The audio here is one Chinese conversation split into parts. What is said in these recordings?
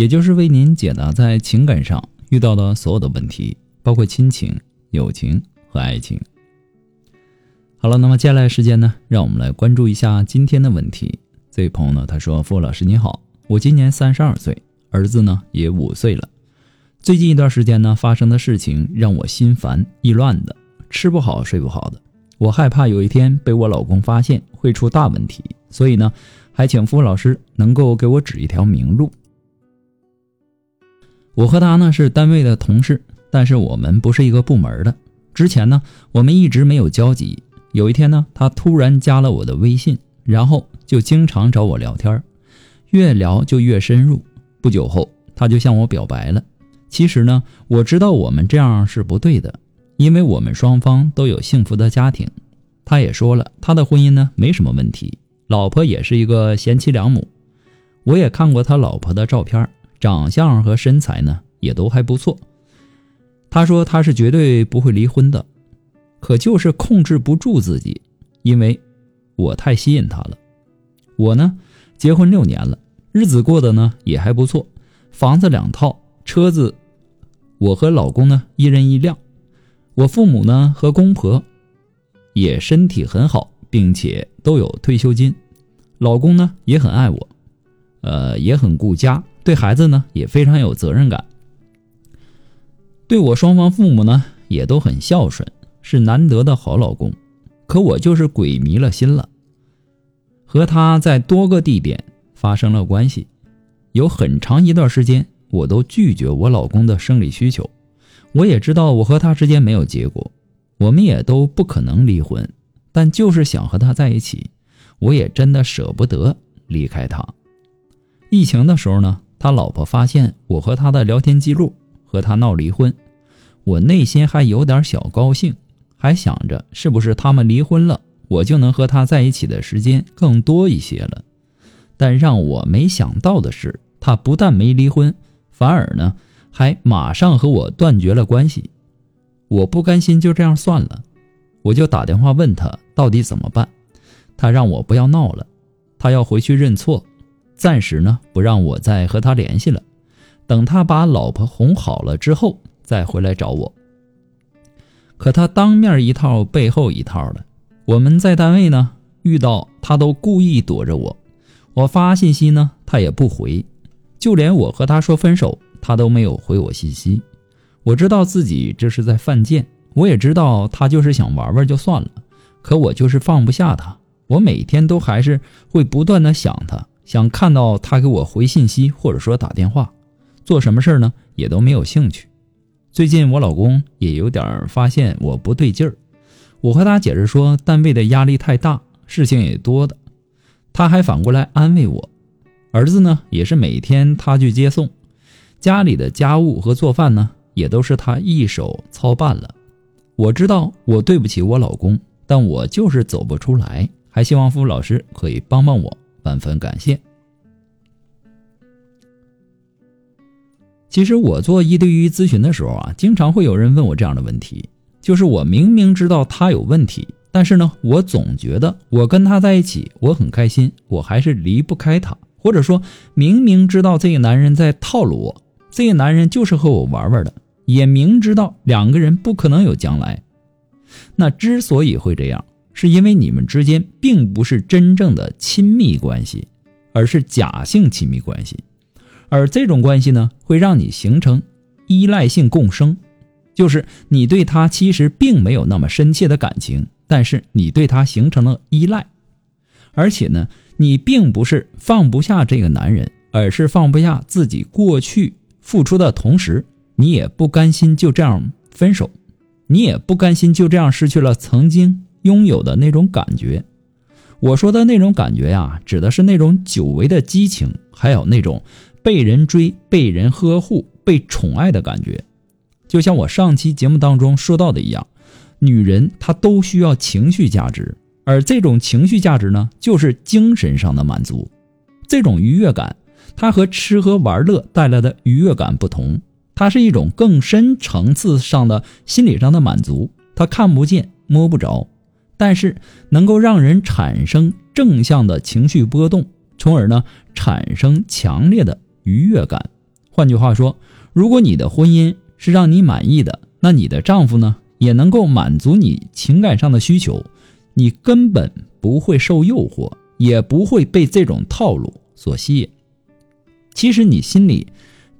也就是为您解答在情感上遇到的所有的问题，包括亲情、友情和爱情。好了，那么接下来时间呢，让我们来关注一下今天的问题。这位朋友呢，他说：“付老师你好，我今年三十二岁，儿子呢也五岁了。最近一段时间呢，发生的事情让我心烦意乱的，吃不好睡不好的。我害怕有一天被我老公发现会出大问题，所以呢，还请付老师能够给我指一条明路。”我和他呢是单位的同事，但是我们不是一个部门的。之前呢，我们一直没有交集。有一天呢，他突然加了我的微信，然后就经常找我聊天，越聊就越深入。不久后，他就向我表白了。其实呢，我知道我们这样是不对的，因为我们双方都有幸福的家庭。他也说了，他的婚姻呢没什么问题，老婆也是一个贤妻良母。我也看过他老婆的照片。长相和身材呢也都还不错。他说他是绝对不会离婚的，可就是控制不住自己，因为我太吸引他了。我呢结婚六年了，日子过得呢也还不错，房子两套，车子，我和老公呢一人一辆。我父母呢和公婆也身体很好，并且都有退休金。老公呢也很爱我，呃也很顾家。对孩子呢也非常有责任感，对我双方父母呢也都很孝顺，是难得的好老公。可我就是鬼迷了心了，和他在多个地点发生了关系，有很长一段时间我都拒绝我老公的生理需求。我也知道我和他之间没有结果，我们也都不可能离婚，但就是想和他在一起，我也真的舍不得离开他。疫情的时候呢。他老婆发现我和他的聊天记录，和他闹离婚，我内心还有点小高兴，还想着是不是他们离婚了，我就能和他在一起的时间更多一些了。但让我没想到的是，他不但没离婚，反而呢还马上和我断绝了关系。我不甘心就这样算了，我就打电话问他到底怎么办。他让我不要闹了，他要回去认错。暂时呢，不让我再和他联系了，等他把老婆哄好了之后再回来找我。可他当面一套，背后一套的。我们在单位呢遇到他都故意躲着我，我发信息呢他也不回，就连我和他说分手，他都没有回我信息。我知道自己这是在犯贱，我也知道他就是想玩玩就算了，可我就是放不下他，我每天都还是会不断的想他。想看到他给我回信息，或者说打电话，做什么事儿呢？也都没有兴趣。最近我老公也有点发现我不对劲儿，我和他解释说单位的压力太大，事情也多的，他还反过来安慰我。儿子呢，也是每天他去接送，家里的家务和做饭呢，也都是他一手操办了。我知道我对不起我老公，但我就是走不出来，还希望付老师可以帮帮我。万分感谢。其实我做一对一咨询的时候啊，经常会有人问我这样的问题，就是我明明知道他有问题，但是呢，我总觉得我跟他在一起我很开心，我还是离不开他，或者说明明知道这个男人在套路我，这个男人就是和我玩玩的，也明知道两个人不可能有将来，那之所以会这样。是因为你们之间并不是真正的亲密关系，而是假性亲密关系，而这种关系呢，会让你形成依赖性共生，就是你对他其实并没有那么深切的感情，但是你对他形成了依赖，而且呢，你并不是放不下这个男人，而是放不下自己过去付出的同时，你也不甘心就这样分手，你也不甘心就这样失去了曾经。拥有的那种感觉，我说的那种感觉呀，指的是那种久违的激情，还有那种被人追、被人呵护、被宠爱的感觉。就像我上期节目当中说到的一样，女人她都需要情绪价值，而这种情绪价值呢，就是精神上的满足。这种愉悦感，它和吃喝玩乐带来的愉悦感不同，它是一种更深层次上的心理上的满足。它看不见、摸不着，但是能够让人产生正向的情绪波动，从而呢产生强烈的愉悦感。换句话说，如果你的婚姻是让你满意的，那你的丈夫呢也能够满足你情感上的需求，你根本不会受诱惑，也不会被这种套路所吸引。其实你心里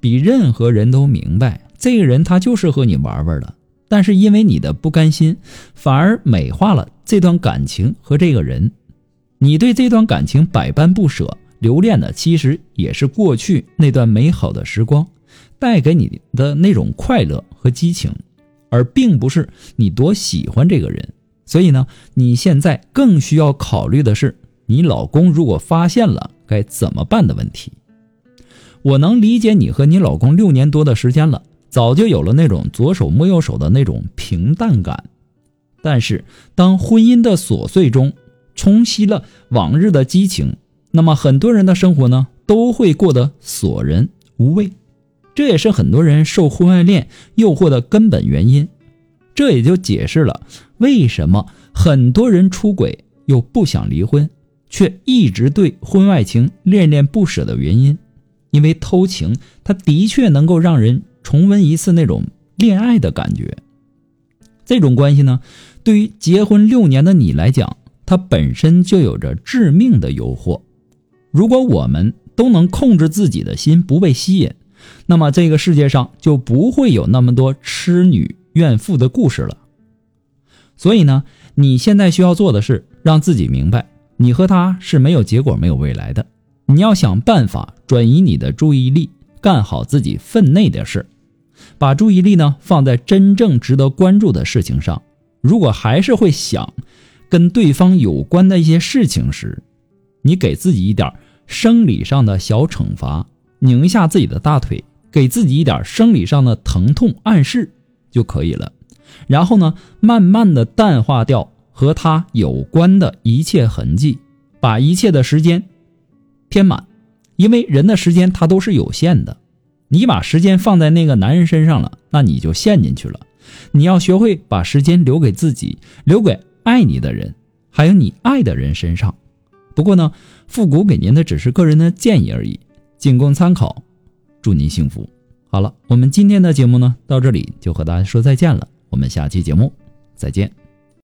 比任何人都明白，这个人他就是和你玩玩的，但是因为你的不甘心，反而美化了这段感情和这个人。你对这段感情百般不舍，留恋的其实也是过去那段美好的时光。带给你的那种快乐和激情，而并不是你多喜欢这个人。所以呢，你现在更需要考虑的是，你老公如果发现了该怎么办的问题。我能理解你和你老公六年多的时间了，早就有了那种左手摸右手的那种平淡感。但是，当婚姻的琐碎中冲击了往日的激情，那么很多人的生活呢，都会过得索然无味。这也是很多人受婚外恋诱惑的根本原因，这也就解释了为什么很多人出轨又不想离婚，却一直对婚外情恋恋不舍的原因。因为偷情，它的确能够让人重温一次那种恋爱的感觉。这种关系呢，对于结婚六年的你来讲，它本身就有着致命的诱惑。如果我们都能控制自己的心，不被吸引。那么这个世界上就不会有那么多痴女怨妇的故事了。所以呢，你现在需要做的是让自己明白，你和他是没有结果、没有未来的。你要想办法转移你的注意力，干好自己分内的事，把注意力呢放在真正值得关注的事情上。如果还是会想跟对方有关的一些事情时，你给自己一点生理上的小惩罚。拧一下自己的大腿，给自己一点生理上的疼痛暗示就可以了。然后呢，慢慢的淡化掉和他有关的一切痕迹，把一切的时间填满。因为人的时间它都是有限的，你把时间放在那个男人身上了，那你就陷进去了。你要学会把时间留给自己，留给爱你的人，还有你爱的人身上。不过呢，复古给您的只是个人的建议而已。仅供参考，祝您幸福。好了，我们今天的节目呢，到这里就和大家说再见了。我们下期节目再见。